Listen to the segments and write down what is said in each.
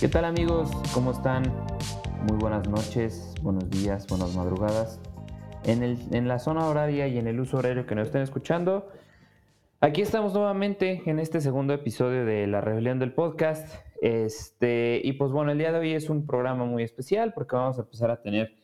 ¿Qué tal amigos? ¿Cómo están? Muy buenas noches, buenos días, buenas madrugadas. En, el, en, la zona horaria y en el uso horario que nos estén escuchando, aquí estamos nuevamente en este segundo episodio de La Rebelión del Podcast. Este, y pues bueno, el día de hoy es un programa muy especial porque vamos a empezar a tener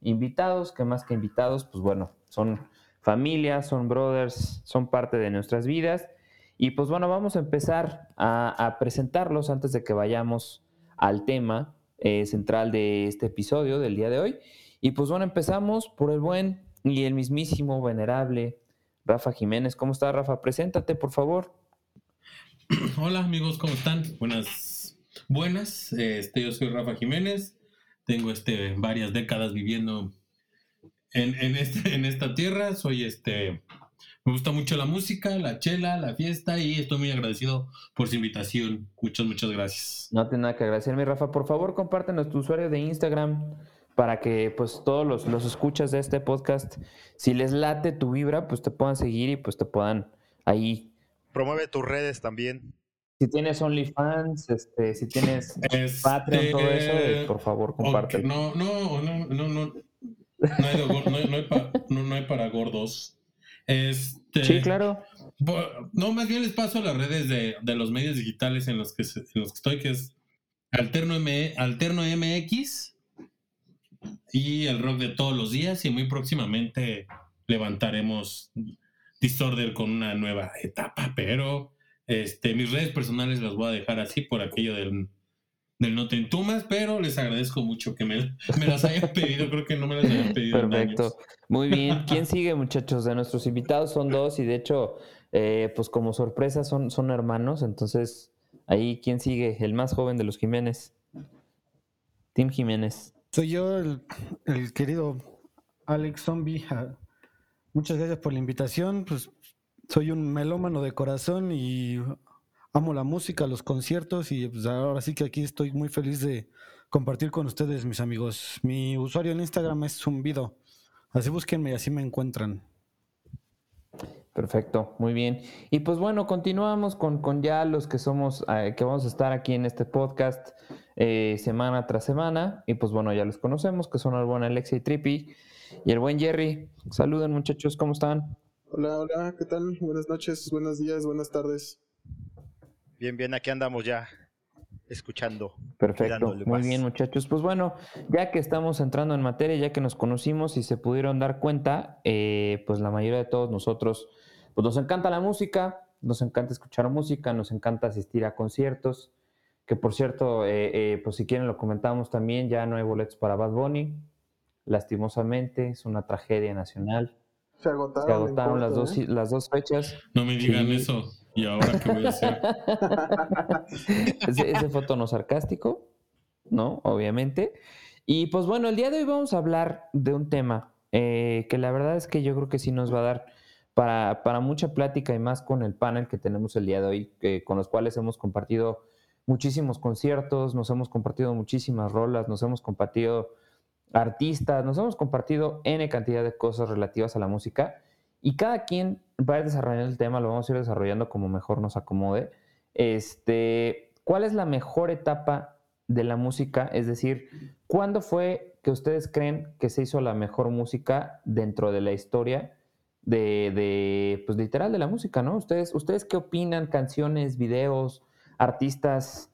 invitados, que más que invitados, pues bueno, son familias, son brothers, son parte de nuestras vidas. Y pues bueno, vamos a empezar a, a presentarlos antes de que vayamos al tema eh, central de este episodio del día de hoy. Y pues bueno, empezamos por el buen y el mismísimo, venerable Rafa Jiménez. ¿Cómo estás, Rafa? Preséntate, por favor. Hola, amigos, ¿cómo están? Buenas, buenas. Este, yo soy Rafa Jiménez. Tengo este, varias décadas viviendo en, en, este, en esta tierra. Soy este me gusta mucho la música, la chela, la fiesta y estoy muy agradecido por su invitación. Muchas, muchas gracias. No tiene nada que agradecerme, Rafa. Por favor, compártenos tu usuario de Instagram para que pues todos los, los escuchas de este podcast, si les late tu vibra, pues te puedan seguir y pues te puedan ahí. Promueve tus redes también. Si tienes OnlyFans, este, si tienes este, Patreon, todo eso, eh, por favor, compártelo. No, no, no, no, no. No hay, no, no hay para gordos. Este, sí, claro. No, más bien les paso las redes de, los medios digitales en los, que, los que estoy, que es Alterno, M, Alterno MX y el rock de todos los días. Y muy próximamente levantaremos Disorder con una nueva etapa. Pero este, mis redes personales las voy a dejar así por aquello del del No Te Entumas, pero les agradezco mucho que me, las hayan pedido. Creo que no me las hayan pedido. Perfecto. Muy bien. ¿Quién sigue, muchachos? De nuestros invitados son dos y de hecho, eh, pues como sorpresa son, son hermanos. Entonces, ahí, ¿quién sigue? El más joven de los Jiménez. Tim Jiménez. Soy yo, el, querido Alex Zombie. Muchas gracias por la invitación. Pues soy un melómano de corazón y amo la música, los conciertos y pues ahora sí que aquí estoy muy feliz de compartir con ustedes, mis amigos. Mi usuario en Instagram es Zumbido. Así búsquenme y así me encuentran. Perfecto, muy bien. Y pues bueno, continuamos con, con ya los que somos, eh, que vamos a estar aquí en este podcast eh, semana tras semana. Y pues bueno, ya los conocemos, que son el buen Alexia y Trippy y el buen Jerry. Saluden muchachos, ¿cómo están? Hola, hola, ¿qué tal? Buenas noches, buenos días, buenas tardes. Bien, bien, aquí andamos ya escuchando. Perfecto, muy bien muchachos. Pues bueno, ya que estamos entrando en materia, ya que nos conocimos y se pudieron dar cuenta, eh, pues la mayoría de todos nosotros, pues nos encanta la música, nos encanta escuchar música, nos encanta asistir a conciertos, que por cierto, eh, eh, pues si quieren lo comentamos también, ya no hay boletos para Bad Bunny, lastimosamente, es una tragedia nacional. Se agotaron, las, dos, las dos fechas. No me digan eso. ¿Y ahora qué voy a hacer? ese, fue tono sarcástico, ¿no? Obviamente. Y pues bueno, el día de hoy vamos a hablar de un tema eh, que la verdad es que yo creo que sí nos va a dar para, para mucha plática y más con el panel que tenemos el día de hoy, con los cuales hemos compartido muchísimos conciertos, nos hemos compartido muchísimas rolas, nos hemos compartido artistas, nos hemos compartido N cantidad de cosas relativas a la música. Y cada quien va a ir desarrollando el tema, lo vamos a ir desarrollando como mejor nos acomode. Este, ¿Cuál es la mejor etapa de la música? Es decir, ¿cuándo fue que ustedes creen que se hizo la mejor música dentro de la historia de, de pues literal de la música, ¿no? Ustedes, ¿Ustedes qué opinan? Canciones, videos, artistas,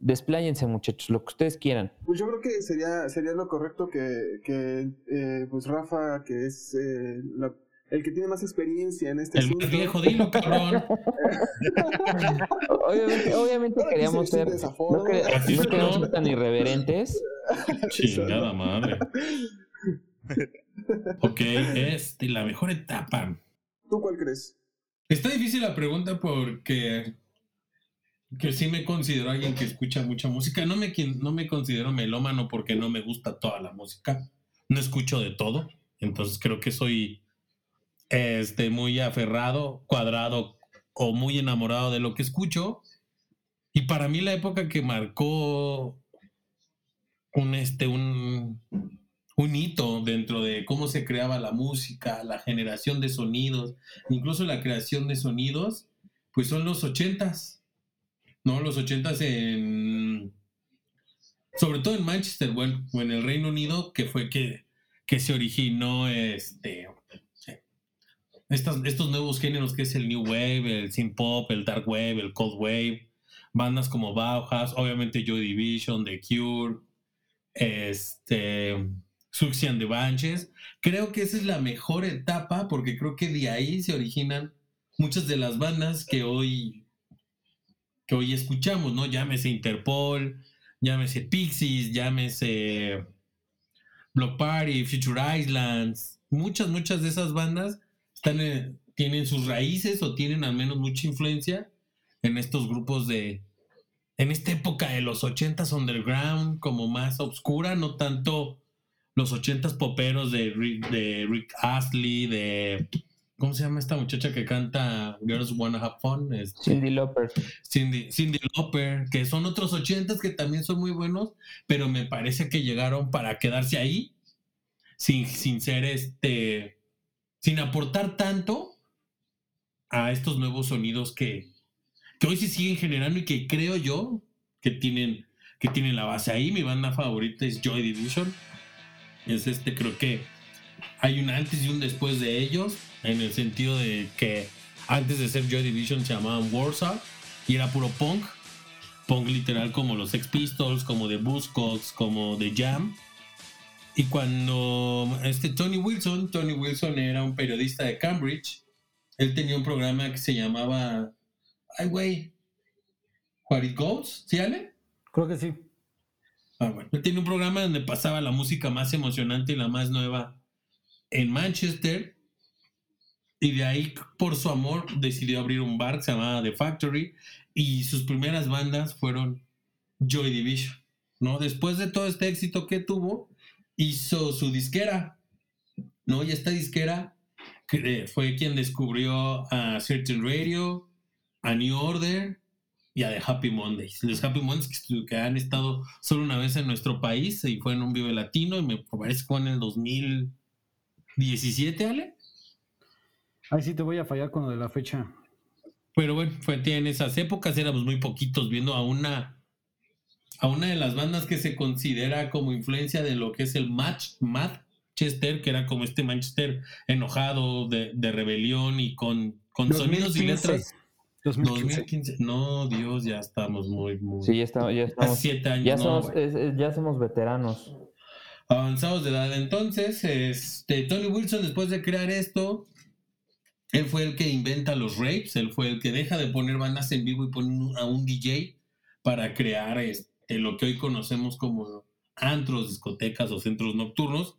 Despláyense, muchachos, lo que ustedes quieran. Pues yo creo que sería, sería lo correcto que, que eh, pues Rafa, que es eh, la el que tiene más experiencia en este El viejo, dilo, cabrón. obviamente, obviamente queríamos ser. No, queríamos ser tan irreverentes. Chingada madre. ok, este, la mejor etapa. ¿Tú cuál crees? Está difícil la pregunta porque que sí me considero alguien que escucha mucha música. No me, no me considero melómano porque no me gusta toda la música. No escucho de todo. Entonces creo que soy este, muy aferrado, cuadrado o muy enamorado de lo que escucho. Y para mí la época que marcó un, este, un, un hito dentro de cómo se creaba la música, la generación de sonidos, incluso la creación de sonidos, pues son los ochentas, ¿no? Los ochentas en, sobre todo en Manchester, bueno, o en el Reino Unido, que fue que, que se originó este, estos nuevos géneros que es el New Wave, el Synth Pop, el Dark Wave, el Cold Wave, bandas como Bauhaus, obviamente Joy Division, The Cure, este, Suxian de Banches. Creo que esa es la mejor etapa porque creo que de ahí se originan muchas de las bandas que hoy, que hoy escuchamos, ¿no? Llámese Interpol, llámese Pixies, llámese Block Party, Future Islands. Muchas, muchas de esas bandas están, tienen sus raíces o tienen al menos mucha influencia en estos grupos de, en esta época de los ochentas underground, como más oscura, no tanto los ochentas poperos de de Rick Astley, de... ¿Cómo se llama esta muchacha que canta Girls Wanna Have Fun? Este, Cindy Lauper. Cindy, Cindy que son otros ochentas que también son muy buenos, pero me parece que llegaron para quedarse ahí, sin, sin ser este, sin aportar tanto a estos nuevos sonidos que, que hoy se siguen generando y que creo yo que tienen, que tienen la base ahí. Mi banda favorita es Joy Division. Es este, creo que hay un antes y un después de ellos, en el sentido de que antes de ser Joy Division se llamaban Warsaw y era puro punk. Punk literal como los Sex Pistols, como The Buzzcocks, como The Jam. Y cuando este Tony Wilson, Tony Wilson era un periodista de Cambridge, él tenía un programa que se llamaba Ay, güey. What It Goes, ¿sí, Ale? Creo que sí. Ah, bueno. Él tenía un programa donde pasaba la música más emocionante y la más nueva en Manchester. Y de ahí, por su amor, decidió abrir un bar que se llamaba The Factory. Y sus primeras bandas fueron Joy Division. ¿no? Después de todo este éxito que tuvo, hizo su disquera. ¿no? Y esta disquera fue quien descubrió a Certain Radio, a New Order y a The Happy Mondays. Los Happy Mondays que, han estado solo una vez en nuestro país y fue en un Vive Latino y me parece que fue en el 2017, Ale. Ahí sí te voy a fallar con lo de la fecha. Pero bueno, fue en esas épocas éramos muy poquitos viendo a una a una de las bandas que se considera como influencia de lo que es el match Manchester, que era como este Manchester enojado de, rebelión y con, con sonidos y letras 2015. No, Dios, ya estamos muy, muy. Sí, ya estamos. Ya estamos siete años. Ya, somos, ya somos veteranos. Avanzados de edad. Entonces, este, Tony Wilson, después de crear esto, él fue el que inventa los rapes, él fue el que deja de poner bandas en vivo y pone a un DJ para crear este, lo que hoy conocemos como antros, discotecas o centros nocturnos,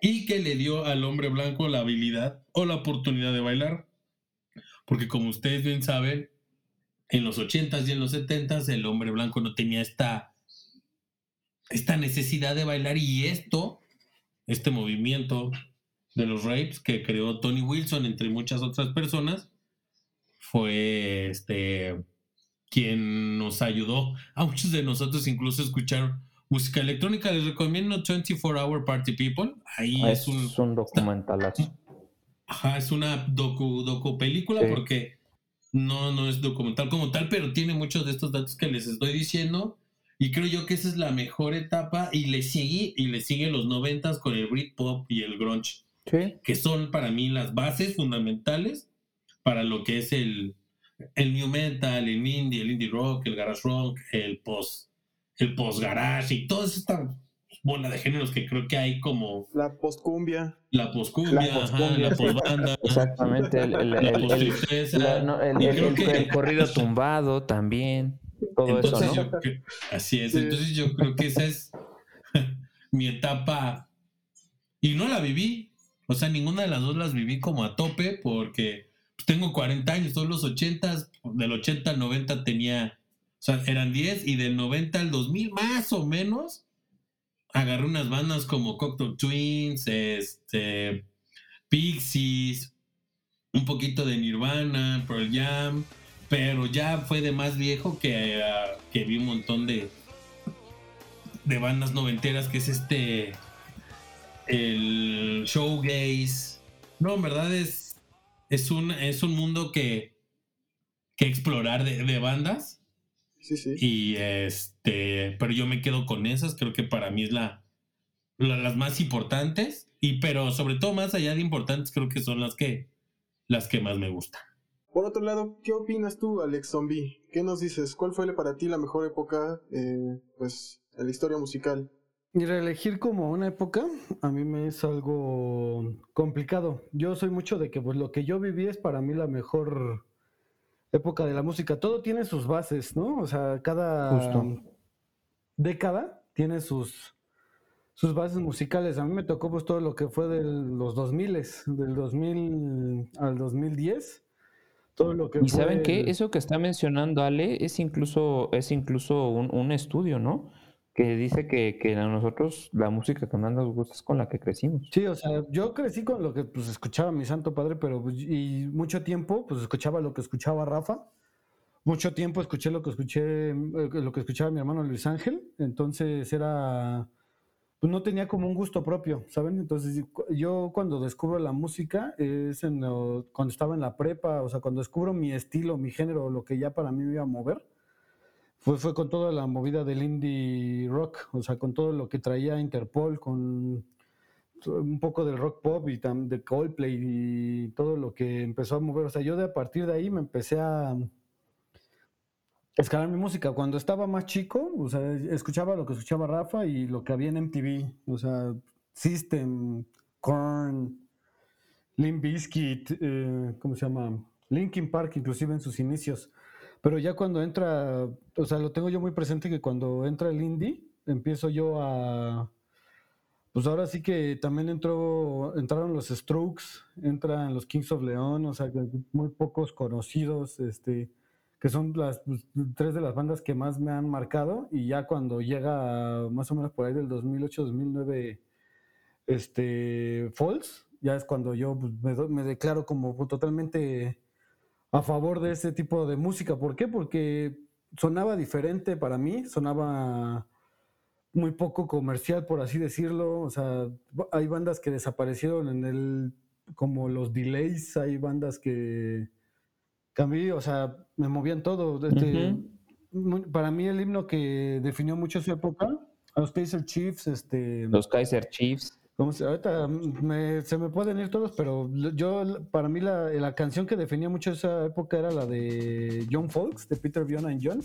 y que le dio al hombre blanco la habilidad o la oportunidad de bailar. Porque como ustedes bien saben, en los 80s y en los 70s el hombre blanco no tenía esta, esta necesidad de bailar y esto, este movimiento de los rapes que creó Tony Wilson entre muchas otras personas, fue este quien nos ayudó a muchos de nosotros incluso escuchar música electrónica. Les recomiendo 24 Hour Party People. Ahí ah, es, un, un documental. Ajá, es una docu, docu película porque no, no es documental como tal, pero tiene muchos de estos datos que les estoy diciendo. Y creo yo que esa es la mejor etapa y le sigue, y le sigue los noventas con el Britpop y el grunge. Que son para mí las bases fundamentales para lo que es el, el new metal, el indie, el indie rock, el garage rock, el post, el post garage y todas estas bola de géneros que creo que hay como... La postcumbia. La postcumbia, la, postbanda. Exactamente, el, el, el, corrido tumbado también, todo eso, ¿no? así es, entonces yo creo que esa es mi etapa y no la viví, o sea, ninguna de las dos las viví como a tope porque tengo 40 años, todos los 80, del 80 al 90 tenía, o sea, eran 10 y del 90 al 2000 más o menos agarré unas bandas como Cocteau Twins, este, Pixies, un poquito de Nirvana, Pearl Jam, pero ya fue de más viejo que, ah, que vi un montón de, de bandas noventeras, que es este, el showgaze. No, en verdad es, es, un, es un mundo que, que explorar de, de bandas. Sí, sí. Y este, pero yo me quedo con esas, creo que para mí es la, la- las más importantes. Y pero sobre todo más allá de importantes, creo que son las que las que más me gustan. Por otro lado, ¿qué opinas tú, Alex Zombie? ¿Qué nos dices? ¿Cuál fue para ti la mejor época, eh, pues, en la historia musical? Y reelegir como una época a mí me es algo complicado. Yo soy mucho de que pues lo que yo viví es para mí la mejor época de la música. Todo tiene sus bases, ¿no? O sea, cada Justo. década tiene sus, sus bases musicales. A mí me tocó pues todo lo que fue de los 2000, del 2000 al 2010. Todo lo que Y saben qué, el- eso que está mencionando Ale es incluso, es incluso un, un estudio, ¿no? Que dice que, que a nosotros la música que más nos gusta es con la que crecimos. Sí, o sea, yo crecí con lo que pues escuchaba mi santo padre, pero pues, y mucho tiempo pues escuchaba lo que escuchaba Rafa. Mucho tiempo escuché lo que escuché eh, lo que escuchaba mi hermano Luis Ángel, entonces era pues no tenía como un gusto propio, ¿saben? Entonces yo- cuando descubro la música es en cuando estaba en la prepa, o sea, cuando descubro mi estilo, mi género, lo que ya para mí me iba a mover, fue, fue con toda la movida del indie rock, o sea, con todo lo que traía Interpol, con un poco del rock pop y tam- de Coldplay y todo lo que empezó a mover. O sea, yo de a partir de ahí me empecé a escalar mi música. Cuando estaba más chico, o sea, escuchaba lo que escuchaba Rafa y lo que había en MTV. O sea, System, Korn, Limp Bizkit, eh, ¿cómo se llama? Linkin Park, inclusive en sus inicios. Pero ya cuando entra, o sea, lo tengo yo muy presente que cuando entra el indie, empiezo yo a, pues ahora sí que también entró, entraron los Strokes, entran los Kings of Leon, o sea, muy pocos conocidos, este, que son las pues, tres de las bandas que más me han marcado, y ya cuando llega más o menos por ahí del 2008-2009, este, Falls, ya es cuando yo pues, me, me declaro como totalmente a favor de ese tipo de música. ¿Por qué? Porque sonaba diferente para mí, sonaba muy poco comercial, por así decirlo. O sea, hay bandas que desaparecieron en el, como los delays, hay bandas que, mí, o sea, me movían todo. Este, Para mí el himno que definió mucho su época, los Kaiser Chiefs, este... Los Kaiser Chiefs. ¿Cómo se- ahorita me- se me pueden ir todos, pero yo, para mí, la, la canción que definía mucho esa época era la de John Folks, de Peter Viona and John,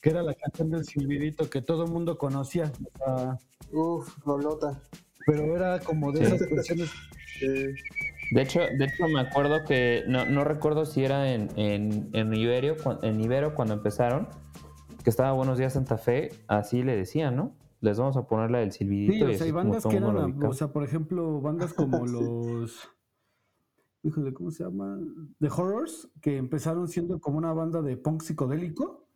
que era la canción del silbidito que todo el mundo conocía. Uf, Rolota. pero era como de Sí. esas canciones. Eh, De hecho, de hecho me acuerdo que, no, no recuerdo si era en, en, en, Ibero, cu- en Ibero cuando empezaron, que estaba Buenos Días Santa Fe, así le decían, ¿no? Les vamos a poner la del silbidito. Sí, o sea, hay bandas que eran, o sea, por ejemplo, bandas como los. Híjole, ¿cómo se llama? The Horrors, que empezaron siendo como una banda de punk psicodélico.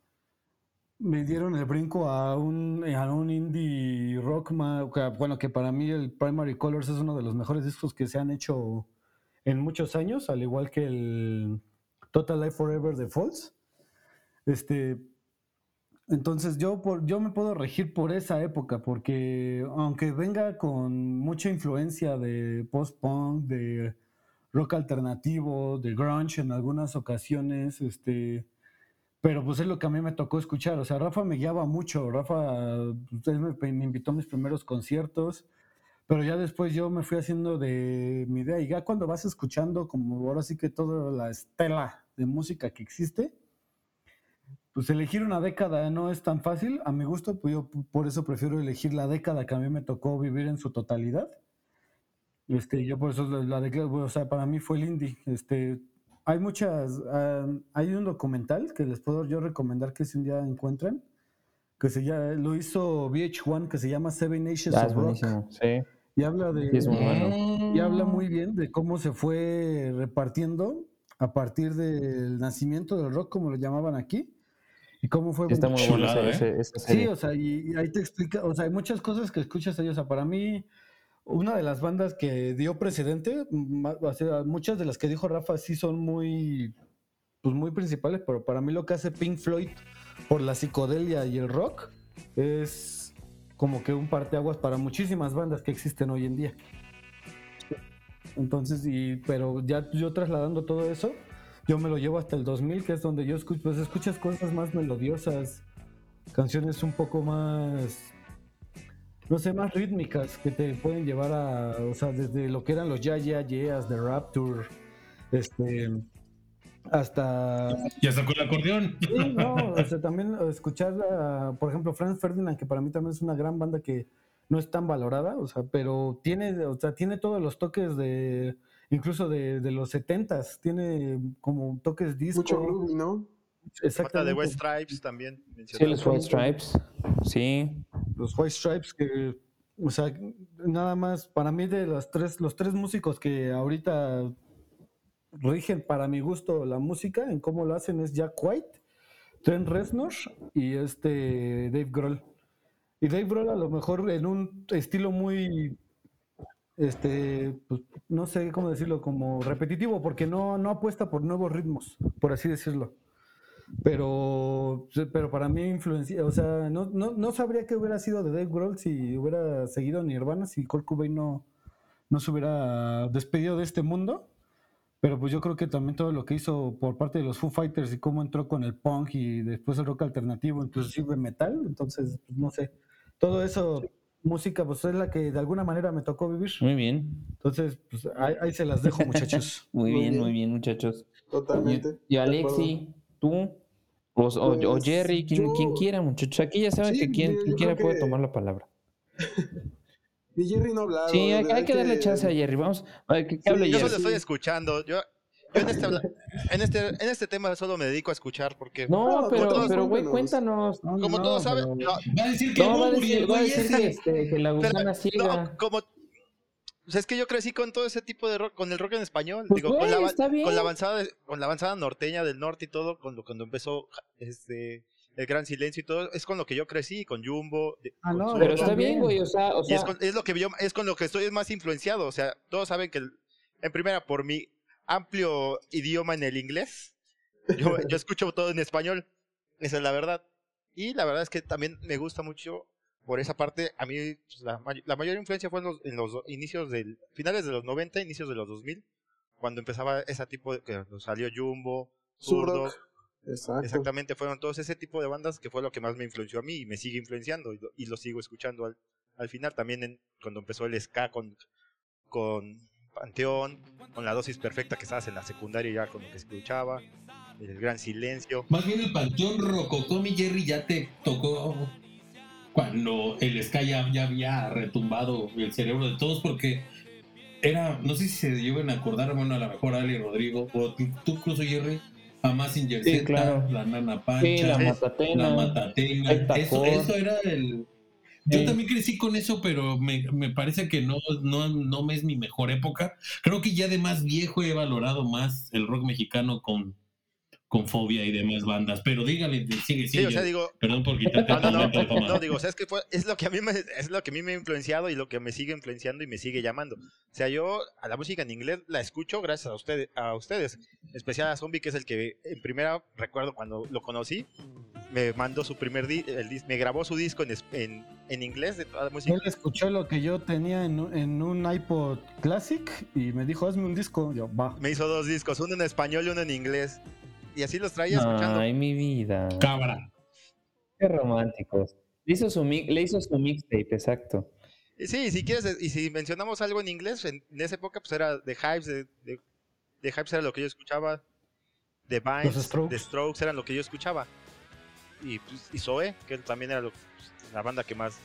Me dieron el brinco a un, a un indie rock, que, bueno, que para mí el Primary Colors es uno de los mejores discos que se han hecho en muchos años, al igual que el Total Life Forever de Falls. Este, entonces yo, por, yo me puedo regir por esa época, porque aunque venga con mucha influencia de post-punk, de rock alternativo, de grunge en algunas ocasiones, este, pero pues es lo que a mí me tocó escuchar. O sea, Rafa me guiaba mucho, Rafa pues, me, me invitó a mis primeros conciertos, pero ya después yo me fui haciendo de mi idea y ya cuando vas escuchando como ahora sí que toda la estela de música que existe, pues elegir una década no es tan fácil. A mi gusto, pues yo por eso prefiero elegir la década que a mí me tocó vivir en su totalidad. Este, yo por eso la, declaro, o sea, para mí fue el indie. Este, hay muchas, ah, hay un documental que les puedo yo recomendar que si un día encuentren, que se llama, lo hizo VH1, que se llama Seven Nations Ah, of Rock. sí. Y habla de, Sí, bueno. y habla muy bien de cómo se fue repartiendo a partir del nacimiento del rock, como lo llamaban aquí, y cómo fue está muy bueno ese- ¿eh? ese- esa Sí, serie. o sea, y, y ahí te explica, o sea, hay muchas cosas que escuchas ahí, o sea, para mí, una de las bandas que dio precedente, ma- o sea, muchas de las que dijo Rafa sí son muy, pues, muy principales, pero para mí lo que hace Pink Floyd por la psicodelia y el rock es como que un parteaguas para muchísimas bandas que existen hoy en día. Entonces, y, pero ya yo trasladando todo eso, yo me lo llevo hasta el 2000, que es donde yo escucho, pues escuchas cosas más melodiosas, canciones un poco más, no sé, más rítmicas que te pueden llevar a, o sea, desde lo que eran los Ya Ya Yeahs de Rapture, este, hasta... Ya sacó el acordeón. Sí, no, o sea, también escuchar, a, por ejemplo, Franz Ferdinand, que para mí también es una gran banda que no es tan valorada, o sea, pero tiene, o sea, tiene todos los toques de, incluso de, de los setentas, tiene como toques disco. Mucho groovy, ¿no? Exactamente. de West Stripes también. Sí, los White Stripes. Sí. Los White Stripes que, o sea, nada más, para mí de las tres, los tres músicos que ahorita rigen para mi gusto la música, en cómo lo hacen es Jack White, Trent Reznor y este Dave Grohl. Y Dave Grohl a lo mejor en un estilo muy, este, pues, no sé cómo decirlo, como repetitivo, porque no, no apuesta por nuevos ritmos, por así decirlo. Pero, pero para mí influencia, o sea, no, no, no sabría qué hubiera sido de Dave Grohl si hubiera seguido Nirvana, si Kurt Cobain no, no se hubiera despedido de este mundo. Pero pues yo creo que también todo lo que hizo por parte de los Foo Fighters y cómo entró con el punk y después el rock alternativo, inclusive metal, entonces, pues, no sé. Todo eso, música, pues es la que de alguna manera me tocó vivir. Muy bien. Entonces, pues ahí, ahí se las dejo, muchachos. Muy, Muy bien, bien. muy bien, muchachos. Totalmente. Y, y Alexi, tú, o, o- o Pues, Jerry, quien, yo- quien quiera, muchachos. Aquí ya saben Sí, que quien, quien quiera puede que- tomar la palabra. Y Jerry no ha hablado. Sí, hay, que darle chance a Jerry. Vamos, a ver, que, que Sí, hable Yo Jerry. solo estoy escuchando. Yo, yo en, este, en, este, en este tema solo me dedico a escuchar porque... No, No, pero, todos pero güey, cuéntanos. cuéntanos. No, Como no, todos saben... pero- no, Va a decir que No, va a decir, el va a decir que, este, que la pero- gusana no, ciega. como... O sea, es que yo crecí con todo ese tipo de rock, con el rock en español, Pues, digo, con, la, güey, está bien. con la avanzada, con la avanzada norteña del norte y todo, cuando, cuando empezó este el gran silencio y todo, es con lo que yo crecí, con Jumbo, Ah, con no, Zurdo, Pero está bien, güey, o sea, o y sea, es con, es lo que yo, es con lo que estoy más influenciado, o sea, todos saben que en primera por mi amplio idioma en el inglés, yo, yo escucho todo en español, esa es la verdad. Y la verdad es que también me gusta mucho por esa parte, a mí pues, la, may- la mayor influencia fue en los, en los inicios del, finales de los 90, inicios de los 2000, cuando empezaba ese tipo de, que salió Jumbo, Zurdo. Exacto. exactamente, fueron todos ese tipo de bandas que fue lo que más me influenció a mí y me sigue influenciando y lo, y lo sigo escuchando al, al final, también en, cuando empezó el ska con, con Panteón, con la dosis perfecta que estabas en la secundaria ya con lo que escuchaba, el gran silencio. Más bien el Panteón Rococó, mi Jerry, ya te tocó cuando el Sky ya, ya había retumbado el cerebro de todos porque era, no sé si se lleven a acordar, bueno, a lo mejor Ali Rodrigo, o tú, tú, incluso Jerry, a Massinger Sí, claro. la Nana sí, Pancha, la matatena. la Matatena, el eso, eso era el... Yo Sí. también crecí con eso, pero me, me parece que no, no, no me es mi mejor época. Creo que ya de más viejo he valorado más el rock mexicano con, con Fobia y demás bandas. Pero dígale, sigue, Sí, sigue. o sea, digo, Perdón por quitarte no, no, no, no, digo, o sea, es que fue, es lo que a mí me, es lo que a mí me ha influenciado y lo que me sigue influenciando y me sigue llamando. O sea, yo a la música en inglés la escucho gracias a ustedes, a ustedes, en especial a Zombie, que es el que en primera recuerdo cuando lo conocí, me mandó su primer di- el me grabó su disco en, en, en inglés de toda la música. Él escuchó lo que yo tenía en, un- en un iPod Classic y me dijo, hazme un disco. Yo, va. Me hizo dos discos, uno en español y uno en inglés. Y así los traía escuchando. Ay, mi vida. Cabra. Qué románticos. Le hizo su, mi- le hizo su mixtape, exacto. Y sí, si quieres, y si mencionamos algo en inglés, en, en esa época pues era The Hypes, de, de, The Hypes era lo que yo escuchaba, The Vines, Los Strokes. The Strokes eran lo que yo escuchaba. Y, pues, y Zoe, que también era lo- pues, la banda que más,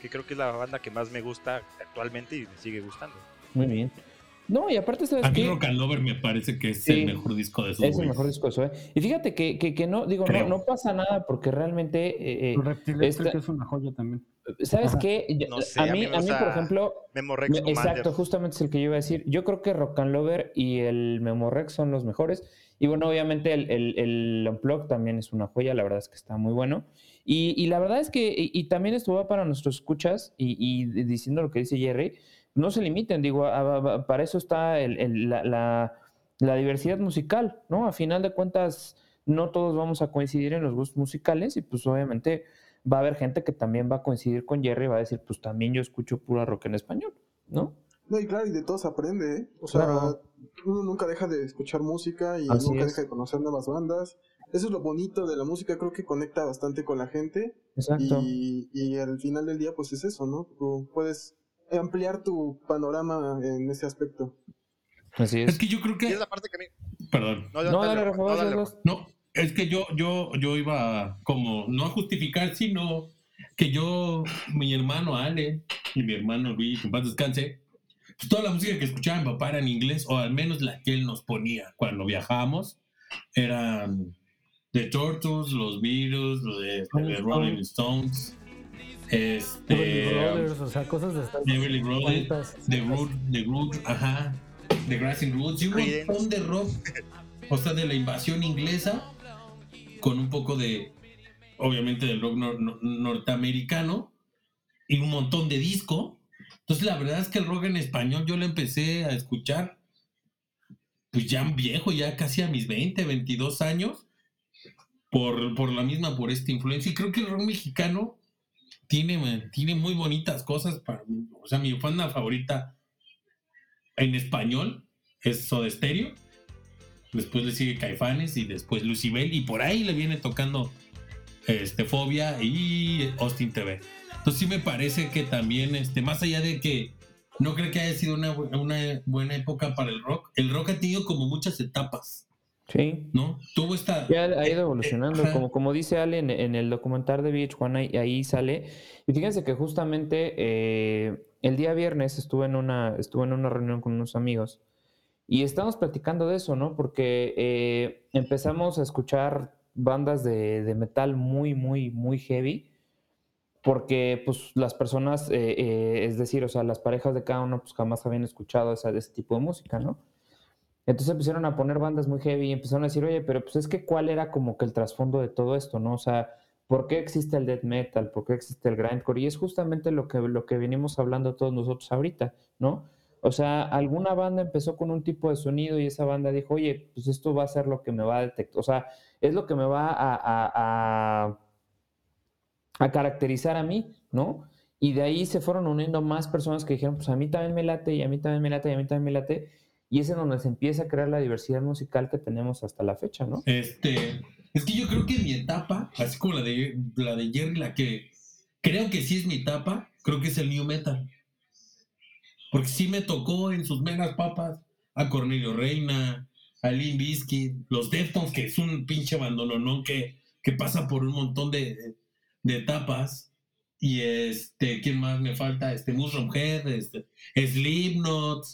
que creo que es la banda que más me gusta actualmente y me sigue gustando. Muy bien. No, y aparte, ¿sabes A mí qué? Rock and Lover me parece que es Sí. el mejor disco de sus Es el mejor disco de Zoe. Y fíjate que, que, que no, digo, no, no pasa nada porque realmente, eh, eh, Reptil esta- que es una joya también. ¿sabes qué? Yo- No sé, a, a mí, mí me a mí, por ejemplo, Memo Rex Me- Commander. Exacto, justamente es el que yo iba a decir. Yo creo que Rock and Lover y el Memorex son los mejores. Y bueno, obviamente el, el, el Unplugged también es una joya, la verdad es que está muy bueno. Y, y la verdad es que, y, también estuvo para nuestros escuchas, y, diciendo lo que dice Jerry, no se limiten, digo, a- para eso está el- el- la, la- la diversidad musical, ¿no? A final de cuentas, no todos vamos a coincidir en los gustos musicales y pues obviamente va a haber gente que también va a coincidir con Jerry y va a decir, pues también yo escucho pura rock en español, ¿no? No, y claro, y de todo se aprende, ¿eh? O sea, Claro. uno nunca deja de escuchar música y Así nunca es. deja de conocer nuevas bandas. Eso es lo bonito de la música, creo que conecta bastante con la gente. Exacto. Y, y al final del día, pues es eso, ¿no? Tú puedes ampliar tu panorama en ese aspecto. Así Es es. que yo creo Y que. es la parte que a mí. Perdón. No, No, dale, dale, es que yo, yo, yo iba como, no a justificar, sino que yo, mi hermano Ale y mi hermano Luis, en paz descanse, toda la música que escuchaba mi papá era en inglés, o al menos la que él nos ponía cuando viajábamos, eran The Turtles, los Beatles, los de, de Rolling Stones, este, Brothers, o sea, cosas de estas. The Everly Brothers. The Root, The Root, ajá, The Grassing Roots, y un montón de rock, o sea, de la invasión inglesa, con un poco de, obviamente, del rock nor- nor- norteamericano, y un montón de disco. Entonces, la verdad es que el rock en español yo lo empecé a escuchar, pues ya viejo, ya casi a mis 20, 22 años, por, por la misma, por esta influencia. Y creo que el rock mexicano tiene, tiene muy bonitas cosas para mí. O sea, mi banda favorita en español es Soda Stereo. Después le sigue Caifanes y después Lucibel. Y por ahí le viene tocando este, Fobia y Austin TV. Entonces sí me parece que también, este, más allá de que no creo que haya sido una, bu- una buena época para el rock, el rock ha tenido como muchas etapas, Sí. ¿no? Tuvo esta... Ya ha ido evolucionando, ajá. como, como dice Ale en, en el documental de VH1, ahí, ahí sale. Y fíjense que justamente eh, el día viernes estuve en, una, estuve en una reunión con unos amigos y estábamos platicando de eso, ¿no? Porque eh, empezamos a escuchar bandas de, de metal muy, muy, muy heavy. Porque pues las personas, eh, eh, es decir, o sea, las parejas de cada uno pues jamás habían escuchado ese tipo de música, ¿no? Entonces empezaron a poner bandas muy heavy y empezaron a decir, oye, pero pues es que cuál era como que el trasfondo de todo esto, ¿no? O sea, ¿por qué existe el death metal? ¿Por qué existe el grindcore? Y es justamente lo que, lo que venimos hablando todos nosotros ahorita, ¿no? O sea, alguna banda empezó con un tipo de sonido y esa banda dijo, oye, pues esto va a ser lo que me va a detectar, o sea, es lo que me va a- a caracterizar a mí, ¿no? Y de ahí se fueron uniendo más personas que dijeron, pues a mí también me late, y a mí también me late, y a mí también me late. Y es en donde se empieza a crear la diversidad musical que tenemos hasta la fecha, ¿no? Este, es que yo creo que mi etapa, así como la de, la de Jerry, la que creo que sí es mi etapa, creo que es el new metal. Porque sí me tocó en sus megas papas a Cornelio Reina, a Lynn Bizkit, los Deftones, que es un pinche bandolonón que, que pasa por un montón de, de etapas. Y este, ¿quién más me falta? Este, Mushroom Head, este, Slipknot,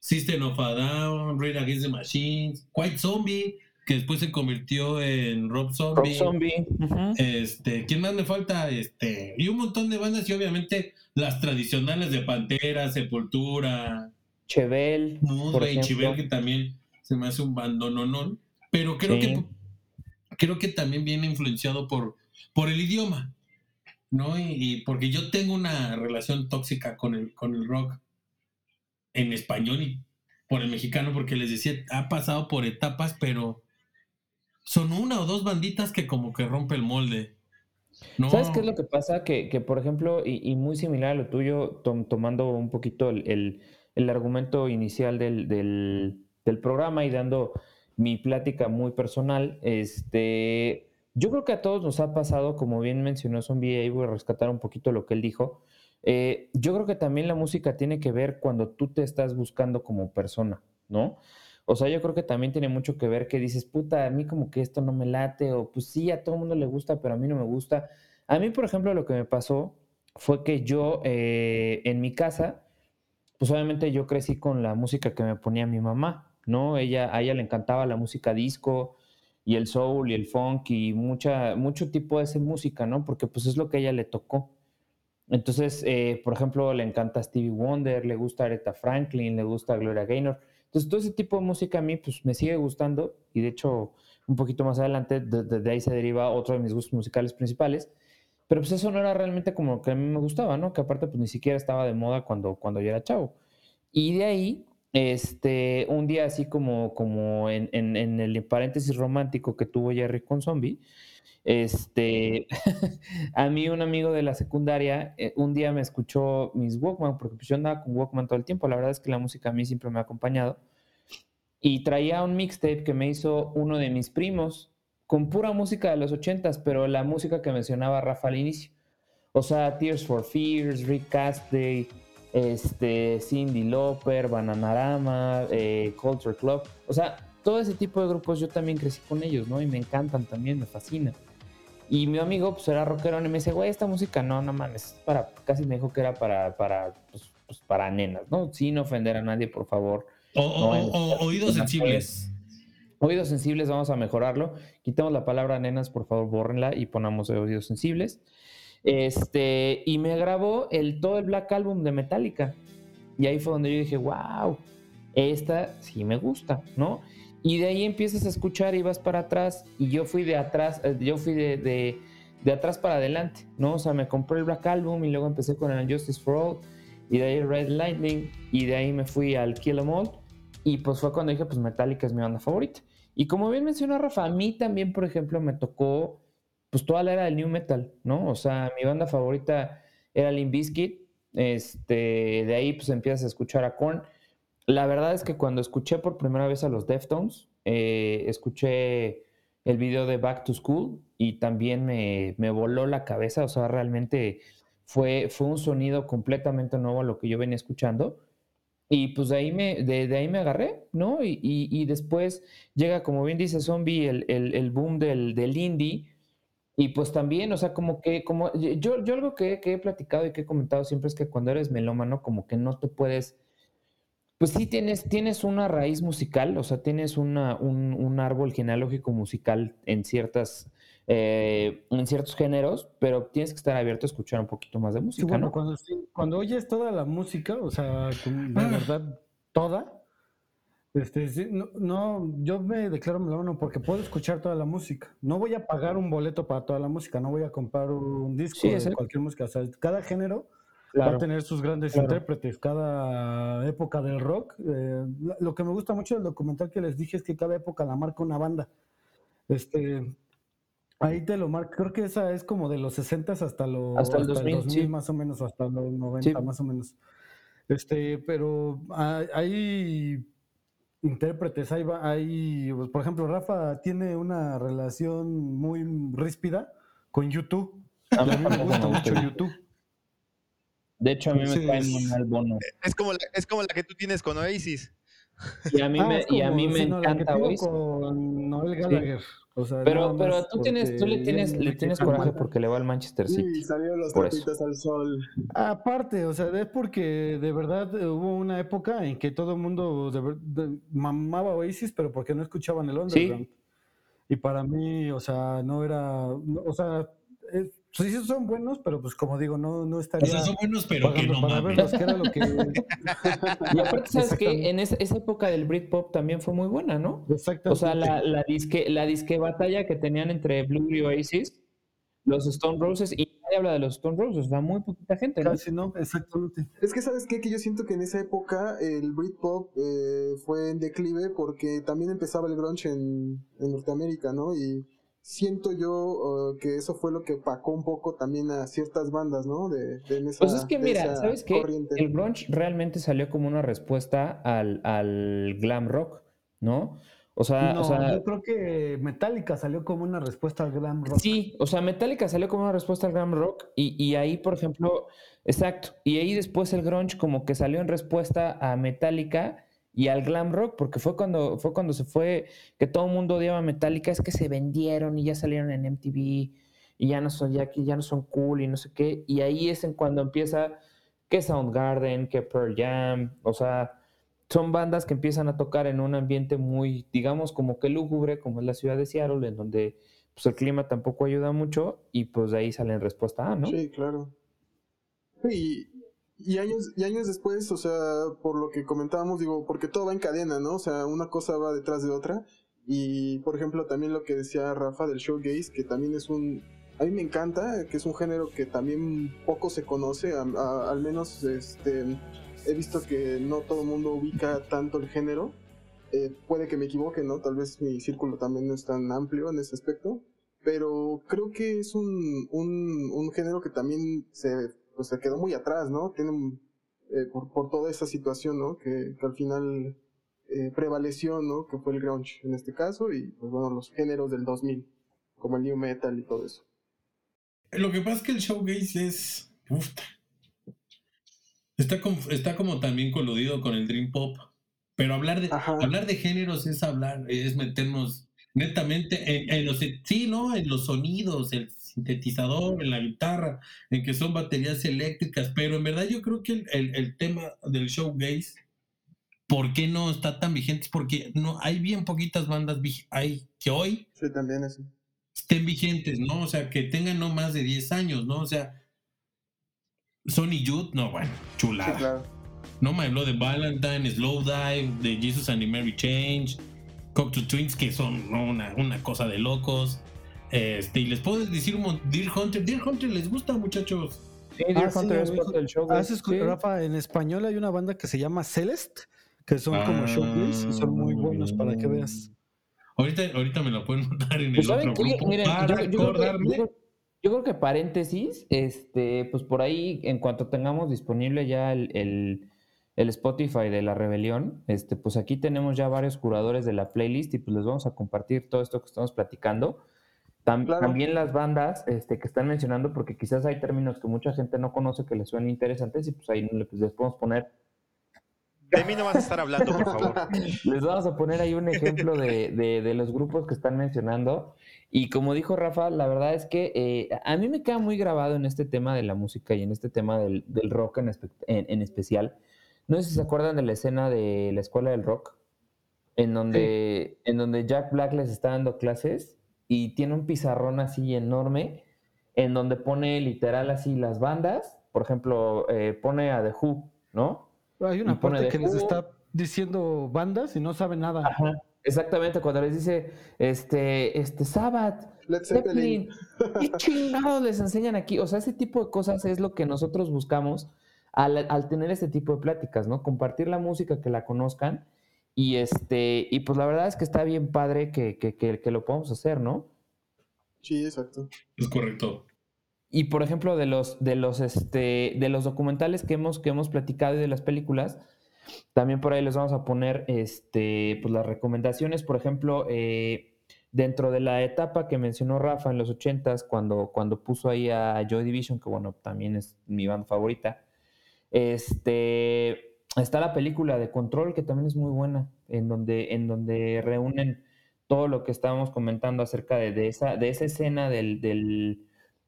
System of a Down, Rage Against the Machines, White Zombie, que después se convirtió en Rob Zombie. Zombie. ujú. Este, ¿quién más me falta? Este, y un montón de bandas, y obviamente las tradicionales de Pantera, Sepultura, Chevel, ejemplo. Chivel, que también se me hace un bandononón. Pero creo Sí. que creo que también viene influenciado por, por el idioma. ¿No? Y, porque yo tengo una relación tóxica con el, con el rock en español y por el mexicano, porque les decía, ha pasado por etapas, pero son una o dos banditas que como que rompe el molde. ¿Sabes qué es lo que pasa? Que, que, por ejemplo, y, y muy similar a lo tuyo, tom- tomando un poquito el, el- el argumento inicial del, del- del programa y dando mi plática muy personal, este, yo creo que a todos nos ha pasado, como bien mencionó Zombie, ahí voy a rescatar un poquito lo que él dijo. eh, yo creo que también la música tiene que ver cuando tú te estás buscando como persona, ¿no? O sea, yo creo que también tiene mucho que ver que dices, puta, a mí como que esto no me late, o pues sí, a todo el mundo le gusta, pero a mí no me gusta. A mí, por ejemplo, lo que me pasó fue que yo eh, en mi casa, pues obviamente yo crecí con la música que me ponía mi mamá, ¿no? Ella, a ella le encantaba la música disco y el soul y el funk y mucha, mucho tipo de esa música, ¿no? Porque pues es lo que a ella le tocó. Entonces, eh, por ejemplo, le encanta Stevie Wonder, le gusta Aretha Franklin, le gusta Gloria Gaynor. Entonces, todo ese tipo de música a mí, pues me sigue gustando y de hecho, un poquito más adelante, de, ahí se deriva otro de mis gustos musicales principales. Pero pues eso no era realmente como que a mí me gustaba, ¿no? Que aparte, pues ni siquiera estaba de moda cuando, cuando yo era chavo. Y de ahí este, un día así como, como en, en, el paréntesis romántico que tuvo Jerry con Zombie, este, a mí un amigo de la secundaria eh, un día me escuchó mis Walkman, porque pues yo andaba con Walkman todo el tiempo, la verdad es que la música a mí siempre me ha acompañado, y traía un mixtape que me hizo uno de mis primos, con pura música de los ochentas, pero la música que mencionaba Rafa al inicio. O sea, Tears for Fears, Rick Astley, este, Cindy Lauper, Bananarama, eh, Culture Club. O sea, todo ese tipo de grupos yo también crecí con ellos, ¿no? Y me encantan también, me fascinan. Y mi amigo, pues era rockero, y me dice, güey, esta música no, no mames, para, casi me dijo que era para, para, pues, pues, para nenas, ¿no? Sin ofender a nadie, por favor. O, oídos sensibles. Oídos sensibles, vamos a mejorarlo. Quitemos la palabra nenas, por favor, bórrenla y ponamos oídos sensibles. Este, y me grabó el, todo el Black Album de Metallica. Y ahí fue donde yo dije, wow, esta sí me gusta, ¿no? Y de ahí empiezas a escuchar y vas para atrás. Y yo fui de atrás, eh, yo fui de, de, atrás para adelante, ¿no? O sea, me compré el Black Album y luego empecé con el Justice for All. Y de ahí Red Lightning. Y de ahí me fui al Kill Em All. Y pues fue cuando dije, pues Metallica es mi banda favorita. Y como bien mencionó Rafa, a mí también, por ejemplo, me tocó pues toda la era del new metal, ¿no? O sea, mi banda favorita era Limp Bizkit. Este, de ahí pues empiezas a escuchar a Korn. La verdad es que cuando escuché por primera vez a los Deftones, eh, escuché el video de Back to School y también me, me, voló la cabeza, o sea, realmente fue, fue un sonido completamente nuevo a lo que yo venía escuchando. Y pues de ahí me, de, ahí me agarré, ¿no? Y, y, después llega, como bien dice Zombie, el, el, el boom del, del, indie. Y pues también, o sea, como que, como yo, yo algo que, que, he platicado y que he comentado siempre es que cuando eres melómano, como que no te puedes, pues sí tienes, tienes una raíz musical, o sea, tienes una, un, un árbol genealógico musical en ciertas eh, en ciertos géneros, pero tienes que estar abierto a escuchar un poquito más de música, bueno, ¿no? Cuando, cuando oyes toda la música, o sea, de ah. verdad, toda, este, no, no, yo me declaro melómano porque puedo escuchar toda la música. No voy a pagar un boleto para toda la música, no voy a comprar un disco de cualquier música. O sea, cada género va a tener sus grandes intérpretes. Cada época del rock. Eh, lo que me gusta mucho del documental que les dije es que cada época la marca una banda. Este, Ahí te lo marco. Creo que esa es como de los 60 hasta, los, hasta, el 2000, más o menos, hasta los 90 más o menos. Este, pero hay, intérpretes, hay, hay, pues, por ejemplo, Rafa tiene una relación muy ríspida con YouTube. A mí me gusta mucho YouTube. De hecho, a mí me cae muy mal bono. Es como, la, es como la que tú tienes con Oasis. Y a mí ah, me, y a mí me encanta Oasis. Con Noel Gallagher pero, pero tú tienes, tú le tienes, le tienes coraje porque le va al Manchester City. Sí, salieron los tapitas al sol. Aparte, o sea, es porque de verdad hubo una época en que todo el mundo de, mamaba Oasis, pero porque no escuchaban el underground. Y para mí, o sea, no era, o sea, pues sí son buenos, pero pues como digo, no, no estaría. O sea, son buenos, pero que no mames. y aparte, ¿sabes que En esa, época del Britpop también fue muy buena, ¿no? Exacto. O sea, la, la, disque, la disque batalla que tenían entre Blue y Oasis, los Stone Roses, y nadie habla de los Stone Roses, sea, muy poquita gente, ¿no? Casi no, exactamente. Es que, ¿sabes qué? Que yo siento que en esa época el Britpop eh, fue en declive porque también empezaba el grunge en, en Norteamérica, ¿no? Y siento yo uh, que eso fue lo que pacó un poco también a ciertas bandas, ¿no? De, de esa, pues es que mira, ¿sabes qué? El grunge realmente salió como una respuesta al, al glam rock, ¿no? O sea, no, o sea, yo creo que Metallica salió como una respuesta al glam rock. Sí, o sea, Metallica salió como una respuesta al glam rock y, y ahí, por ejemplo, exacto, y ahí después el grunge como que salió en respuesta a Metallica y al glam rock, porque fue cuando, fue cuando se fue, que todo el mundo odiaba Metallica, es que se vendieron y ya salieron en MTV y ya no son, ya, ya no son cool y no sé qué. Y ahí es en cuando empieza que Soundgarden, que Pearl Jam, o sea, son bandas que empiezan a tocar en un ambiente muy, digamos, como que lúgubre, como es la ciudad de Seattle, en donde pues el clima tampoco ayuda mucho y pues de ahí sale en respuesta A, ¿no? Sí, claro. Y, y años, y años después, o sea, por lo que comentábamos, digo, porque todo va en cadena, ¿no? O sea, una cosa va detrás de otra. Y, por ejemplo, también lo que decía Rafa del showgaze, que también es un... A mí me encanta, que es un género que también poco se conoce, al menos este he visto que no todo el mundo ubica tanto el género. Eh, puede que me equivoque, ¿no? Tal vez mi círculo también no es tan amplio en ese aspecto. Pero creo que es un, un, un género que también se, pues, se quedó muy atrás, ¿no? Tiene, eh, por, por toda esa situación, ¿no? Que, que al final eh, prevaleció, ¿no? Que fue el grunge en este caso y, pues bueno, los géneros del 2000, como el new metal y todo eso. Lo que pasa es que el showgaze es. Uf, está, como, está como también coludido con el Dream Pop. Pero hablar de, Ajá. hablar de géneros es hablar, es meternos netamente en, en los sí, ¿no? En los sonidos, el sintetizador, en la guitarra, en que son baterías eléctricas. Pero en verdad yo creo que el, el, el tema del showgaze, ¿por qué no está tan vigente? Porque no, hay bien poquitas bandas hay que hoy Sí, también es. estén vigentes, ¿no? O sea, que tengan no más de 10 años, ¿no? O sea, Sony Youth, no, bueno, Sí, chulada. claro. No me habló de Valentine, Slow Dive, de Jesus and the Mary Change, Cocteau Twins, que son una, una cosa de locos. Este, y les puedo decir un Deer Hunter. Deer Hunter les gusta, muchachos. Sí, Deer Ah, sí, Hunter es amigo. parte del show. ¿Has escu- sí. Rafa, en español hay una banda que se llama Celeste, que son como Ah. showbiz y son muy buenos para que veas. Ahorita, ahorita me lo pueden notar en Pues el ¿saben otro qué? grupo Miren, yo, para yo creo que, acordarme. yo creo- yo creo que paréntesis, este, pues por ahí, en cuanto tengamos disponible ya el, el- el Spotify de la rebelión, este, pues aquí tenemos ya varios curadores de la playlist y pues les vamos a compartir todo esto que estamos platicando. Tam- Claro. También las bandas este, que están mencionando, porque quizás hay términos que mucha gente no conoce que les suenan interesantes y pues ahí le- pues, les podemos poner De mí no vas a estar hablando, por favor. les vamos a poner ahí un ejemplo de, de- de los grupos que están mencionando. Y como dijo Rafa, la verdad es que eh, a mí me queda muy grabado en este tema de la música y en este tema del, del rock en, espe- en- en especial. No sé si se acuerdan de la escena de la escuela del rock, en donde, en donde Jack Black les está dando clases y tiene un pizarrón así enorme, en donde pone literal así las bandas. Por ejemplo, eh, pone a The Who, ¿no? Hay Y una pone parte de que les está diciendo bandas y no sabe nada. Ajá, exactamente, cuando les dice, este, este, Sabbath. Zeppelin, ¿qué chingados les enseñan aquí? O sea, ese tipo de cosas es lo que nosotros buscamos al, al tener este tipo de pláticas, ¿no? Compartir la música, que la conozcan, y este, y pues la verdad es que está bien padre que, que, que, que lo podamos hacer, ¿no? Sí, exacto. Es correcto. Y por ejemplo, de los, de los, este, de los documentales que hemos, que hemos platicado y de las películas, también por ahí les vamos a poner este, pues las recomendaciones. Por ejemplo, eh, dentro de la etapa que mencionó Rafa en los 80s, cuando, cuando puso ahí a Joy Division, que bueno, también es mi banda favorita, este, está la película de Control, que también es muy buena, en donde, en donde reúnen todo lo que estábamos comentando acerca de, de esa, de esa escena del, del-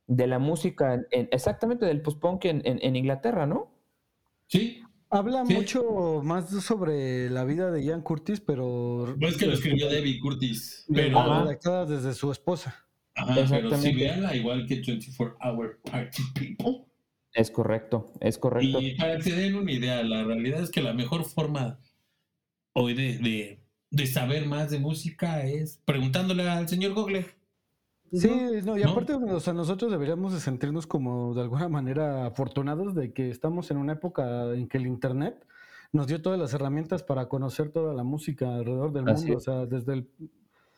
de la música, en- exactamente del post-punk en, en- en Inglaterra, ¿no? Sí, Habla Sí. mucho más sobre la vida de Ian Curtis, pero pues que lo escribió Debbie Curtis. pero redactada desde su esposa. ajá, pero si Exactamente. veanla igual que 24 Hour Party People. Es correcto, es correcto. Y para que se den una idea, la realidad es que la mejor forma hoy de, de, de saber más de música es preguntándole al señor Google. Sí, no, y ¿No? aparte, o sea, nosotros deberíamos de sentirnos como de alguna manera afortunados de que estamos en una época en que el internet nos dio todas las herramientas para conocer toda la música alrededor del Así mundo, es. o sea, desde el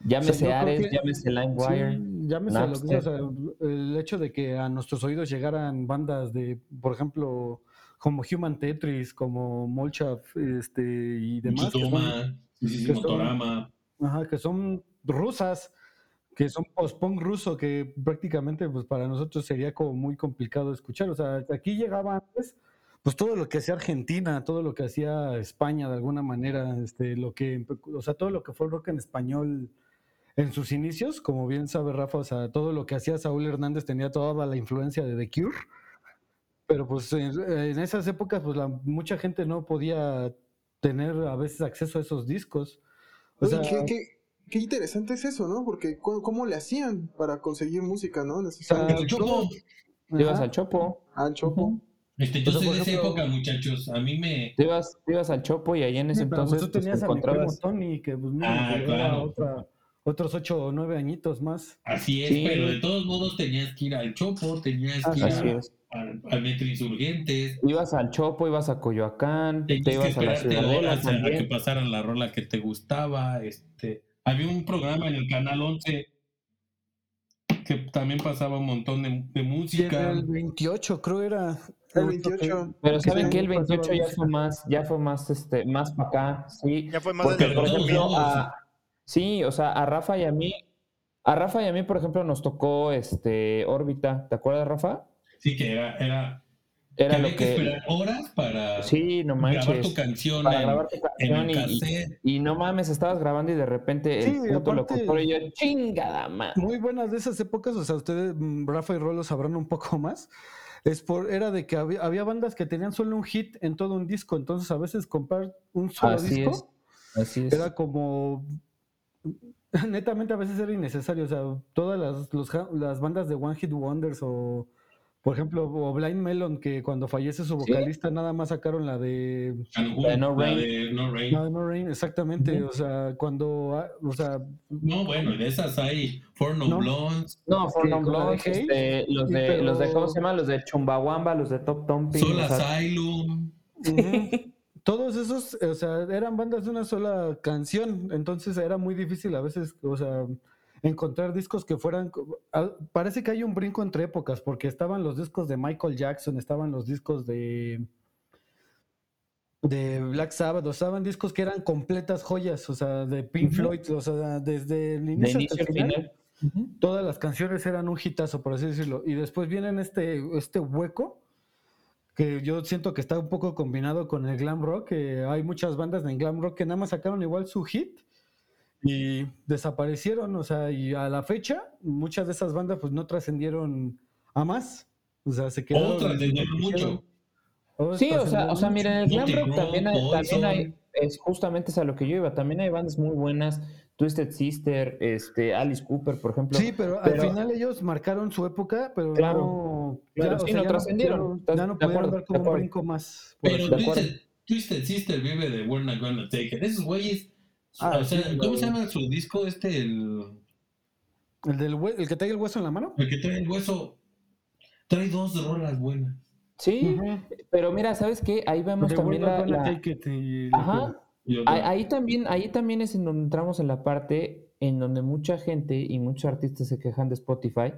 Llámese o sea, Ares, que- llámese LimeWire. Sí, llámese lo que sea, Napster. o sea, el hecho de que a nuestros oídos llegaran bandas de, por ejemplo, como Human Tetris, como Molchat, este, y demás, que son, Muchitoma, muchísimo que son- Torama. ajá, que son rusas, que son post-punk ruso, que prácticamente pues para nosotros sería como muy complicado escuchar. O sea, aquí llegaba antes, pues todo lo que hacía Argentina, todo lo que hacía España de alguna manera, este, lo que, o sea, todo lo que fue el rock en español en sus inicios, como bien sabe Rafa, o sea, todo lo que hacía Saúl Hernández tenía toda la influencia de The Cure. Pero pues en, en esas épocas, pues la, mucha gente no podía tener a veces acceso a esos discos. O Oye, sea, qué, qué- qué interesante es eso, ¿no? Porque ¿cómo, cómo le hacían para conseguir música, no? Necesitaban Pero Chopo, ajá. al Chopo, al Chopo. este, yo O sea, soy de esa ejemplo- época, muchachos. A mí me. te ibas, te ibas al Chopo y ahí en ese Sí, pero entonces pues tú pues, tenías a mi primo encontrabas... Tony, que pues mínimo Ah, claro. otra- otros ocho o nueve añitos más. Así es, Sí. pero de todos modos tenías que ir al Chopo, tenías que ir Así a, es. al, al Metro Insurgentes. Ibas al Chopo, ibas a Coyoacán, te Tenías que ibas a la Ciudadela a, a que pasaran la rola que te gustaba. Este, había un programa en el canal 11 que también pasaba un montón de, de música. el 28, creo era. El 28. Pero que saben que el pasaba 28 ya fue más, ya fue más, este, más para acá, sí. Ya fue más Porque, de por ejemplo, a, sí, o sea, a Rafa y a mí, a Rafa y a mí, por ejemplo, nos tocó este órbita. ¿Te acuerdas, Rafa? Sí, que era, era Era que lo que que. esperar horas para Sí, no grabar tu manches. canción Para en, grabar tu en canción el y, y- cassette. y no mames, estabas grabando y de repente el Sí, puto locutor y yo, chingada madre. Muy buenas de esas épocas, o sea, ustedes, mm, Rafa y Rolo, sabrán un poco más. Es por, era de que había, había bandas que tenían solo un hit en todo un disco, entonces a veces comprar un solo Así disco es. Así es. era como netamente a veces era innecesario, o sea, todas las, los las bandas de One Hit Wonders o por ejemplo, o Blind Melon que cuando fallece su Sí. vocalista nada más sacaron la de Cancún, La de No la Rain. de No Rain. la de No Rain, exactamente, o sea, cuando ah, o sea, No, bueno, de esas hay Four No, No. Blondes, No, For de Blondes, este, los, de, los de, ¿cómo pero- se llama? Los de Chumbawamba, los de Top Thumping. Soul o sea, Asylum. Todos esos, o sea, eran bandas de una sola canción, entonces era muy difícil a veces, o sea, encontrar discos que fueran, ah, parece que hay un brinco entre épocas, porque estaban los discos de Michael Jackson, estaban los discos de de Black Sabbath, o estaban discos que eran completas joyas, o sea, de Pink. Floyd, o sea, desde el de inicio inicio hasta el final, todas las canciones eran un hitazo, por así decirlo. Y después vienen este, este hueco que yo siento que está un poco combinado con el glam rock, que hay muchas bandas de glam rock que nada más sacaron igual su hit y desaparecieron, o sea, y a la fecha muchas de esas bandas pues no trascendieron a más, o sea, se quedaron... Que mucho. Sí, o sea, o sea, miren, el glam rock también hay, también hay, es justamente es a lo que yo iba, también hay bandas muy buenas, Twisted Sister, este, Alice Cooper, por ejemplo. Sí, pero, pero- al final ellos marcaron su época, pero Claro, no... claro, o sí, sea, no ya trascendieron, ya no- ¿estás Ya no de pudieron acuerdo? dar como un brinco más. Pero Twisted, Sister vive de We're Not Gonna Take It. Esos güeyes. Ah, o sea, sí, ¿cómo se llama su disco este? El, ¿El, del hue- ¿El que trae el hueso en la mano? el que trae el hueso. Trae dos rolas buenas. Sí, pero mira, ¿sabes qué? Ahí vemos también We're la, Not Gonna la- Take It y Ajá, ahí también, ahí también es en donde entramos en la parte en donde mucha gente y muchos artistas se quejan de Spotify,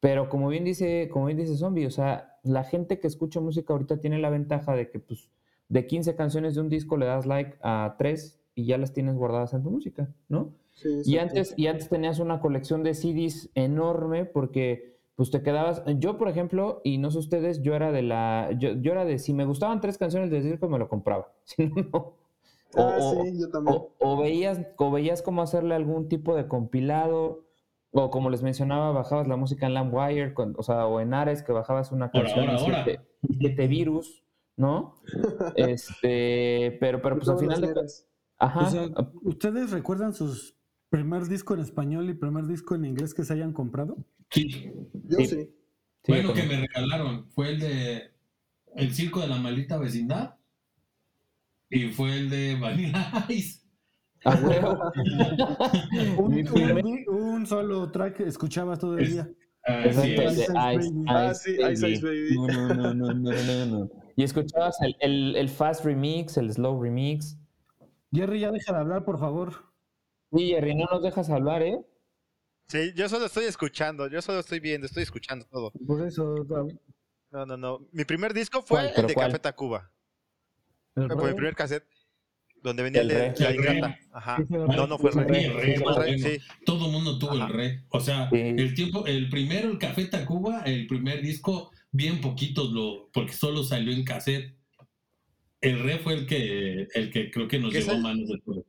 pero como bien dice, como bien dice Zombie, o sea, la gente que escucha música ahorita tiene la ventaja de que pues de 15 canciones de un disco le das like a 3 y ya las tienes guardadas en tu música, ¿no? Sí, Y antes, y antes tenías una colección de CDs enorme porque pues te quedabas, yo por ejemplo, y no sé ustedes, yo era de la, yo, yo era de, si me gustaban tres canciones del disco me lo compraba, si no, no. O- Ah, o- sí, yo también. o, o veías, o veías cómo hacerle algún tipo de compilado, o como les mencionaba, bajabas la música en LimeWire, o sea, o en Ares, que bajabas una canción ahora, ahora. siete, siete virus, ¿no? Este, pero, pero pues al final de. Ajá. O sea, ¿ustedes recuerdan sus primer disco en español y primer disco en inglés que se hayan comprado? Sí. Yo Sí. sí. Sí, bueno, que me regalaron. Fue el de El Circo de la Maldita Vecindad. Y fue el de Vanilla Ice. A huevo. Un, un- un solo track escuchabas todo el Es- día. Así Exacto, de Ice Ice. Ah, sí, Ice Ice Baby. No, no, no, no, no, no, no. Y escuchabas el, el, el fast remix, el slow remix. Jerry, ya deja de hablar, por favor. Sí, Jerry, no nos dejas hablar, ¿eh? Sí, yo solo estoy escuchando, yo solo estoy viendo, estoy escuchando todo. Por eso. No, no, no. Mi primer disco fue el ¿Pero de cuál? Café Tacuba. El mi rock, primer cassette. Donde venía el, El de la El re. ingrata. Ajá. El No, no fue re. re. El re, sí. Todo el mundo tuvo Ajá. el re. O sea, Sí. el tiempo, el primero, el Café Tacuba, el primer disco, bien poquitos lo, porque solo salió en cassette. El re fue el que, el que creo que nos ¿Qué es llevó a el- manos del pueblo.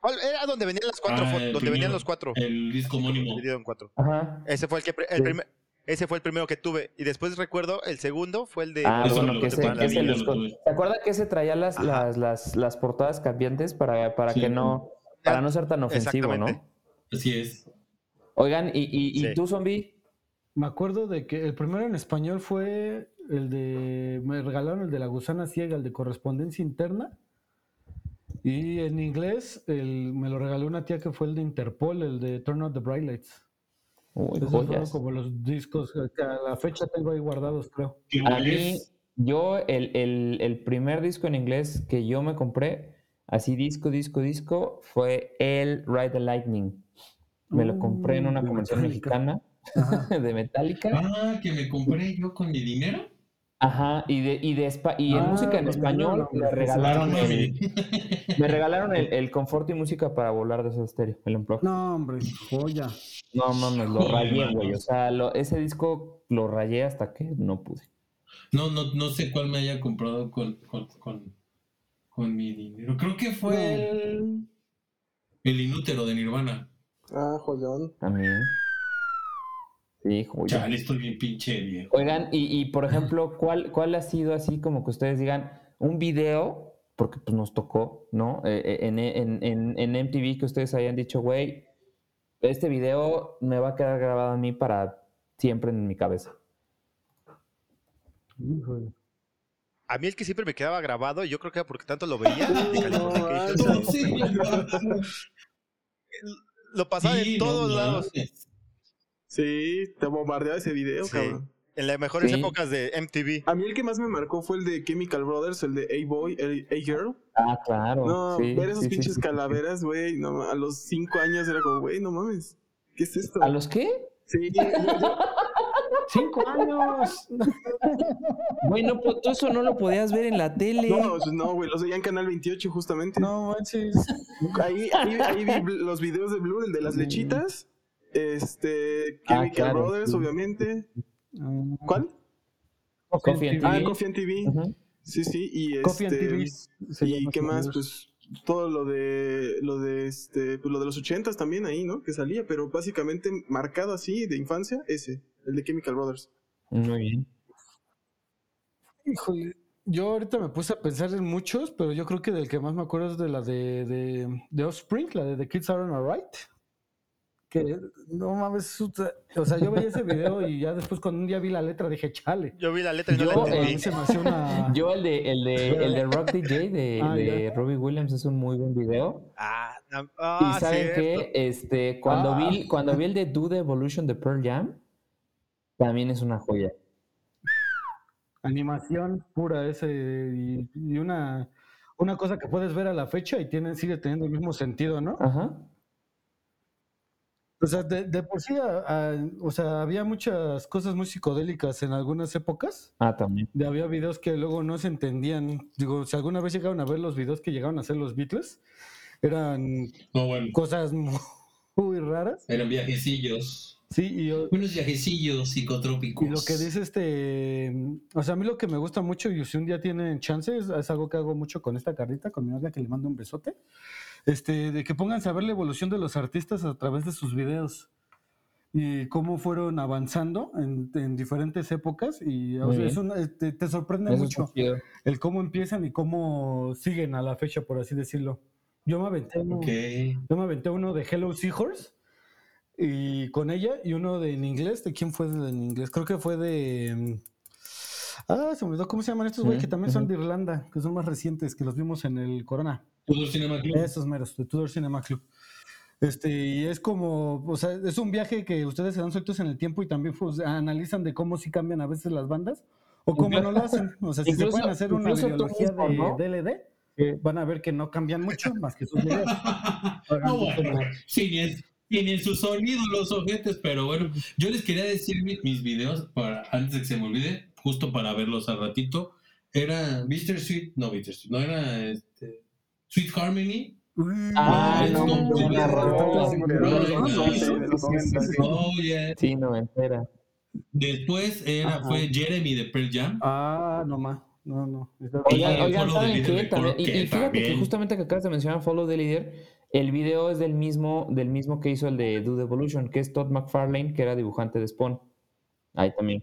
¿Cuál Era donde venían las cuatro Ah, el donde venían primero. los cuatro. El disco homónimo. Dividido en cuatro. Ajá. Ese fue el que el Sí. primer, ese fue el primero que tuve. Y después recuerdo, el segundo fue el de Ah, Eso bueno, que ese, ese los yo lo con- tuve. ¿Se acuerda que ese traía las, las, las, las portadas cambiantes para, para Sí. que no, para no ser tan ofensivo, ¿no? Así es. Oigan, ¿y, y, tú, zombie? Me acuerdo de que el primero en español fue el de. Me regalaron el de la gusana ciega, el de correspondencia interna. Y en inglés el, me lo regaló una tía que fue el de Interpol, el de Turn Out the Bright Lights. Uy, Esos fueron joyas. como los discos que a la fecha tengo ahí guardados, creo. ¿Qué A mí, yo, el, el- el primer disco en inglés que yo me compré, así disco, disco, disco, fue el Ride the Lightning. Me lo compré en Uh, una convención mexicana Ajá. de Metallica. Ah, que me compré yo con mi dinero. Ajá, y de, y de espa- y en Ah, música en el español me regalaron el, me regalaron el, el confort y música para volar de ese estéreo, el Unplugged. No, hombre, joya. No mames, lo Joder, rayé, güey. O sea, lo- ese disco lo rayé hasta que no pude. No, no, no sé cuál me haya comprado con, con, con, con mi dinero. Creo que fue el, el inútero de Nirvana. Ah, joyón. También. Sí. Chale, estoy bien pinche viejo. Oigan, y, y, por ejemplo, ¿cuál, ¿cuál ha sido así como que ustedes digan un video, porque pues nos tocó, ¿no? Eh, eh, en, en, en, en MTV que ustedes hayan dicho, güey, este video me va a quedar grabado a mí para siempre en mi cabeza. Híjole. A mí el que siempre me quedaba grabado, yo creo que era porque tanto lo veía. Lo pasaba Sí, en no todos lados. mames. Sí, te bombardeaba ese video, Sí. cabrón. En las mejores Sí. épocas de MTV. A mí el que más me marcó fue el de Chemical Brothers, el de A-Boy, A-Girl. Ah, claro. No, sí, ver esos pinches sí. calaveras, güey, no, a los cinco años era como, güey, no mames, ¿qué es esto? ¿A los qué? Sí, yo- yo- ¡Cinco años! Güey, no, pues, tú eso no lo podías ver en la tele. no, pues no, güey, los veía en Canal 28 justamente. No manches. Ahí, ahí, ahí vi los videos de Blue, el de las lechitas, este, Ah, Chemical claro, Brothers, sí. obviamente. Mm, ¿Cuál? Coffee and Ah, TV. Coffee and TV. Sí, sí, y Coffee and este, TV. se y qué más, pues todo lo de lo de este pues lo de los ochentas también ahí, ¿no? Que salía, pero básicamente marcado así de infancia ese, el de Chemical Brothers. Muy bien. Híjole, yo ahorita me puse a pensar en muchos, pero yo creo que del que más me acuerdo es de la de, de, de Offspring, la de The Kids Aren't Alright. Que no mames, o sea- yo veía ese video y ya después cuando un día vi la letra dije, chale. Yo vi la letra y no Yo, la A entendí. se me una... Yo el de, el de, el de Rock DJ de, Ah, de Robbie Williams es un muy buen video. Ah, no- Y ah, saben cierto. que este, cuando, Ah. vi, cuando vi el de Do the Evolution de Pearl Jam, también es una joya. animación pura ese y, y una, una cosa que puedes ver a la fecha y tiene, sigue teniendo el mismo sentido, ¿no? Ajá. O sea, de, de por sí, a- a- o sea, había muchas cosas muy psicodélicas en algunas épocas. Ah, también. De- había videos que luego no se entendían. Digo, si alguna vez llegaron a ver los videos que llegaron a hacer los Beatles, eran No, bueno, cosas muy, muy raras. eran viajecillos. Sí, y, yo- Unos viajecillos psicotrópicos. y lo que dice este, o sea, a mí lo que me gusta mucho y si un día tienen chance, es, es algo que hago mucho con esta carrita, con mi novia que le mando un besote, este, de que pónganse a ver la evolución de los artistas a través de sus videos y cómo fueron avanzando en, en diferentes épocas y o sea, eh, te, te sorprende Eso mucho el cómo empiezan y cómo siguen a la fecha, por así decirlo. Yo me aventé uno, Ok. yo me aventé uno de Hello Seahorse y con ella y uno de en inglés. ¿De quién fue de- en inglés? Creo que fue de. mm, Ah, se me olvidó cómo se llaman estos güey que también son de Irlanda, que son más recientes, que los vimos en el Corona. Tudor Cinema Club. Esos meros, de Tudor Cinema Club. Este, y es como, o sea, es un viaje que ustedes se dan sueltos en el tiempo y también pues, analizan de cómo sí cambian a veces las bandas o cómo no lo hacen. O sea, si se Incluso- pueden hacer una videología mismo, de ¿no? DLD, Sí. van a ver que no cambian mucho más que sus videos. No, bueno, tienen, tienen su sonido los ojetes, pero bueno, yo les quería decir mi- mis videos para antes de que se me olvide, justo para verlos al ratito. Era Mr. Sweet, no Mr. Sweet, no era este, Sweet Harmony. Ah, no, no, no. Oh, noventera. Después era, Ajá. fue Jeremy de Pearl Jam. Ah, no más. No, no. Está- Oigan, Y oigan, ¿saben qué? También- y, y que fíjate que justamente que acabas de mencionar Follow the Leader, el video es del mismo, del mismo que hizo el de Do the Evolution, que es Todd McFarlane, que era dibujante de Spawn. Ahí también.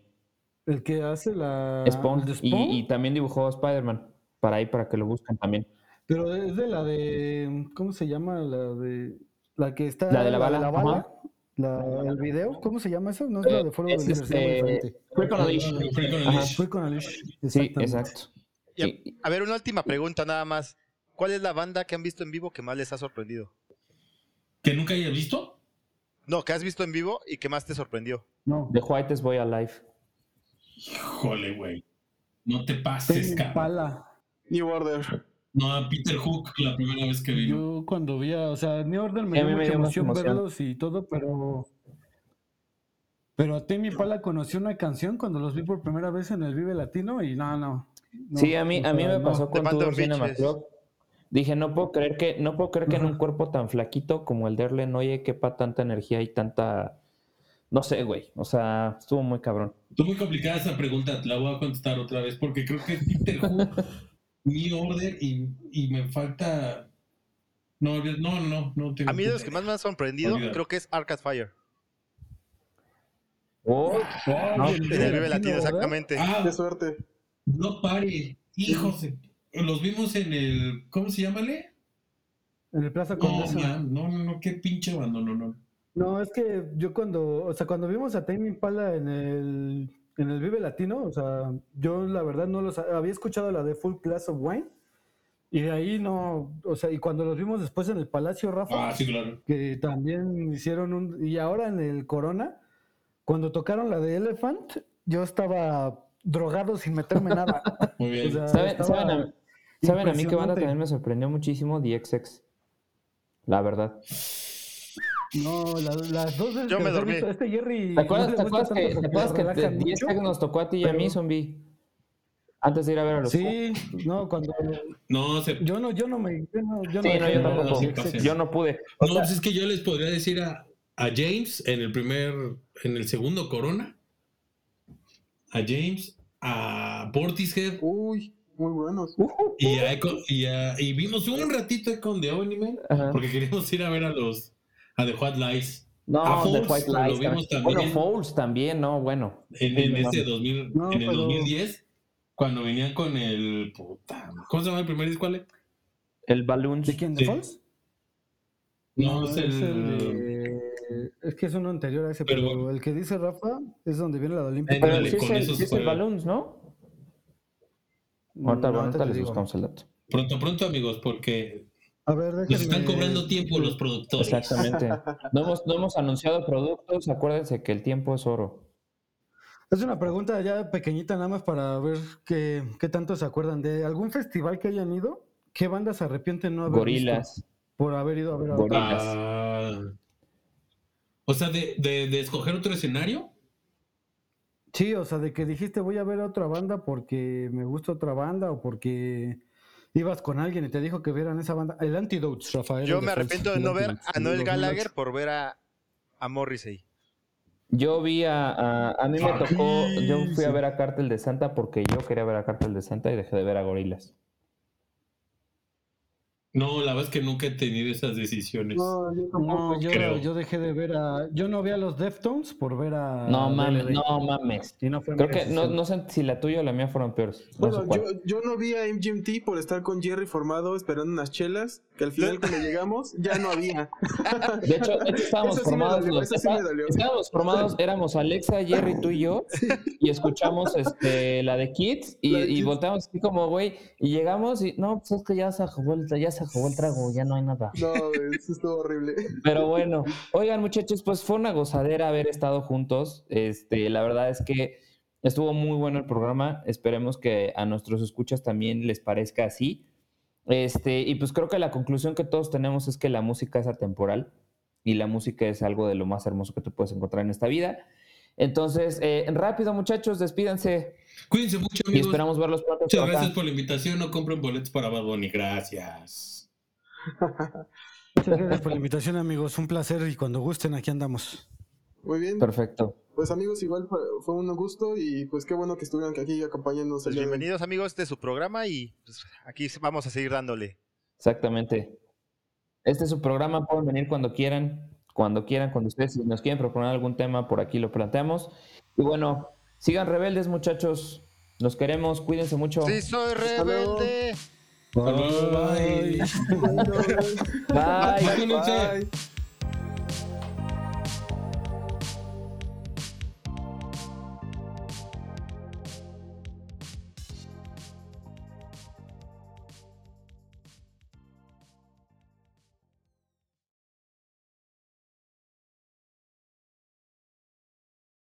El que hace la. Spawn. Y, Spawn, y también dibujó a Spider-Man. Para ahí, para que lo busquen también. Pero es de la de. ¿Cómo se llama? La de. La que está. La de la bala, ajá. La, el video, ¿cómo se llama eso? No es la de Follow Es llama este. Freak on a Leash. Freak on a. Leash. Fue con Alish. Sí, exacto. Y- A ver, una última pregunta nada más. ¿Cuál es la banda que han visto en vivo que más les ha sorprendido? ¿Que nunca haya visto? No, que has visto en vivo y que más te sorprendió. No. The Whitest Boy Alive. Híjole, güey. No te pases, cabrón. New Order. No, a Peter Hook la primera vez que vino. Yo cuando vi a, o sea, New Order me dio me mucha dio mucha emoción, emoción. verlos y todo, pero pero a Tame Impala conocí una canción cuando los vi por primera vez en el Vive Latino y no, no. no, sí, a mí, a mí me no. pasó con Phantom Tour Cinema. Club. Dije, no puedo creer que, no puedo creer que en un cuerpo tan flaquito como el de Erlen Oye quepa tanta energía y tanta. No sé, güey. O sea, estuvo muy cabrón. Estuvo muy complicada esa pregunta, te la voy a contestar otra vez porque creo que Peter mi order y, y me falta. No, no, no, no tengo A mí de los que más me han sorprendido, creo que es Arcade Fire. Oh, no, Ay, En el Vive Latino, exactamente. Ah, Qué suerte. no pare, hijos. de- Los vimos en el. ¿Cómo se llama, Le? En el Plaza No, Condesa. no, no, no, qué pinche abandono, no. No, es que yo cuando, o sea, cuando vimos a Tame Impala en el, en el Vive Latino, o sea, yo la verdad no los había escuchado la de Full Glass of Wine y de ahí no, o sea, y cuando los vimos después en el Palacio Rafa, Ah, sí, claro. que también hicieron un, y ahora en el Corona, cuando tocaron la de Elephant, yo estaba drogado sin meterme nada. Muy bien. O sea, ¿Saben, estaba saben a, ¿saben a mí qué banda también me sorprendió muchísimo? The XX. La verdad. No, la- las dos veces Yo que me dormí. visto, este Jerry ¿Te acuerdas, no te acuerdas que, te acuerdas que te- mucho. Nos tocó a ti y a mí, zombie? Antes de ir a ver a los Sí, no, cuando No, se, yo no, yo no me, yo no, yo Sí, no, yo tampoco. Yo no pude. No, pues es que yo les podría decir a, a James en el primer, en el segundo Corona, a James, a Portishead Uy, muy buenos. y, a Echo- y, a- y vimos un ratito con The Omni-Man Ajá. porque queríamos ir a ver a los, a The White Lies No, a The Fouls, White lo Lies. vimos también. también. Bueno, Fouls también, no, bueno. en, en no ese mames. 2000, No, en el pero- 2010, cuando venían con el, puta, ¿cómo se llama el primer disco, Ale? El Balloons. ¿De quién? ¿De Sí. Falls? No, es el... de- es que es uno anterior a ese, Pero pero, el que dice Rafa es donde viene la de Olimpia. Pero sí es con el, esos sí es el. Balloons, ¿no? Ahorita, No, ahorita les digo. buscamos el dato. Pronto, pronto, amigos, porque A ver, nos están cobrando tiempo los productores. Exactamente. No hemos, no hemos anunciado productos, acuérdense que el tiempo es oro. Es una pregunta ya pequeñita nada más para ver qué, qué tanto se acuerdan de algún festival que hayan ido. ¿Qué bandas se arrepienten no haber visto Gorilas. por haber ido a ver a Gorilas. Ah, o sea, de, de, de escoger otro escenario. Sí, o sea, de que dijiste voy a ver a otra banda porque me gusta otra banda o porque ibas con alguien y te dijo que vieran esa banda. El Antidotes, Rafael. Yo me arrepiento de no ver a el Noel 2008. Gallagher por ver a, a Morrissey. Yo vi a, a, a mí me tocó, yo fui a ver a Cártel de Santa porque yo quería ver a Cártel de Santa y dejé de ver a Gorilas. No, la verdad es que nunca he tenido esas decisiones. No, yo tampoco. No, yo, creo. yo dejé de ver a. Yo no vi a los Deftones por ver a. No mames, no mames. Y no fue mi Creo que no, no sé si la tuya o la mía fueron peores. No Bueno, yo, yo no vi a MGMT por estar con Jerry formado esperando unas chelas, que al final cuando llegamos ya no había. De hecho, de hecho, estábamos Eso sí me formados, dolió, los- eso sí me dolió. estábamos formados, éramos Alexa, Jerry, tú y yo, y escuchamos este, la de Kids, y, de y Kids. volteamos así como, güey, y llegamos y, no, pues es que ya se ya se acabó el trago, ya no hay nada. No, eso estuvo horrible. Pero bueno, oigan muchachos, pues fue una gozadera haber estado juntos. Este, la verdad es que estuvo muy bueno el programa. Esperemos que a nuestros escuchas también les parezca así. Este, y pues creo que la conclusión que todos tenemos es que la música es atemporal y la música es algo de lo más hermoso que tú puedes encontrar en esta vida. Entonces, eh, rápido muchachos, despídanse Cuídense mucho, y amigos. esperamos verlos pronto. Muchas acá. gracias por la invitación. No compren boletos para Bad Bunny. Gracias. Muchas gracias por la invitación, amigos. Un placer y cuando gusten, aquí andamos. Muy bien. Perfecto. Pues amigos, igual fue, fue un gusto y pues qué bueno que estuvieron aquí acompañándonos. Pues de bienvenidos amigos, este es su programa y pues, aquí vamos a seguir dándole. Exactamente. Este es su programa, pueden venir cuando quieran, cuando quieran, cuando ustedes si nos quieren proponer algún tema, por aquí lo planteamos. Y bueno, sigan rebeldes, muchachos. Los queremos, cuídense mucho. Sí, soy rebelde. Bye. Bye. Vacúnense. Bye.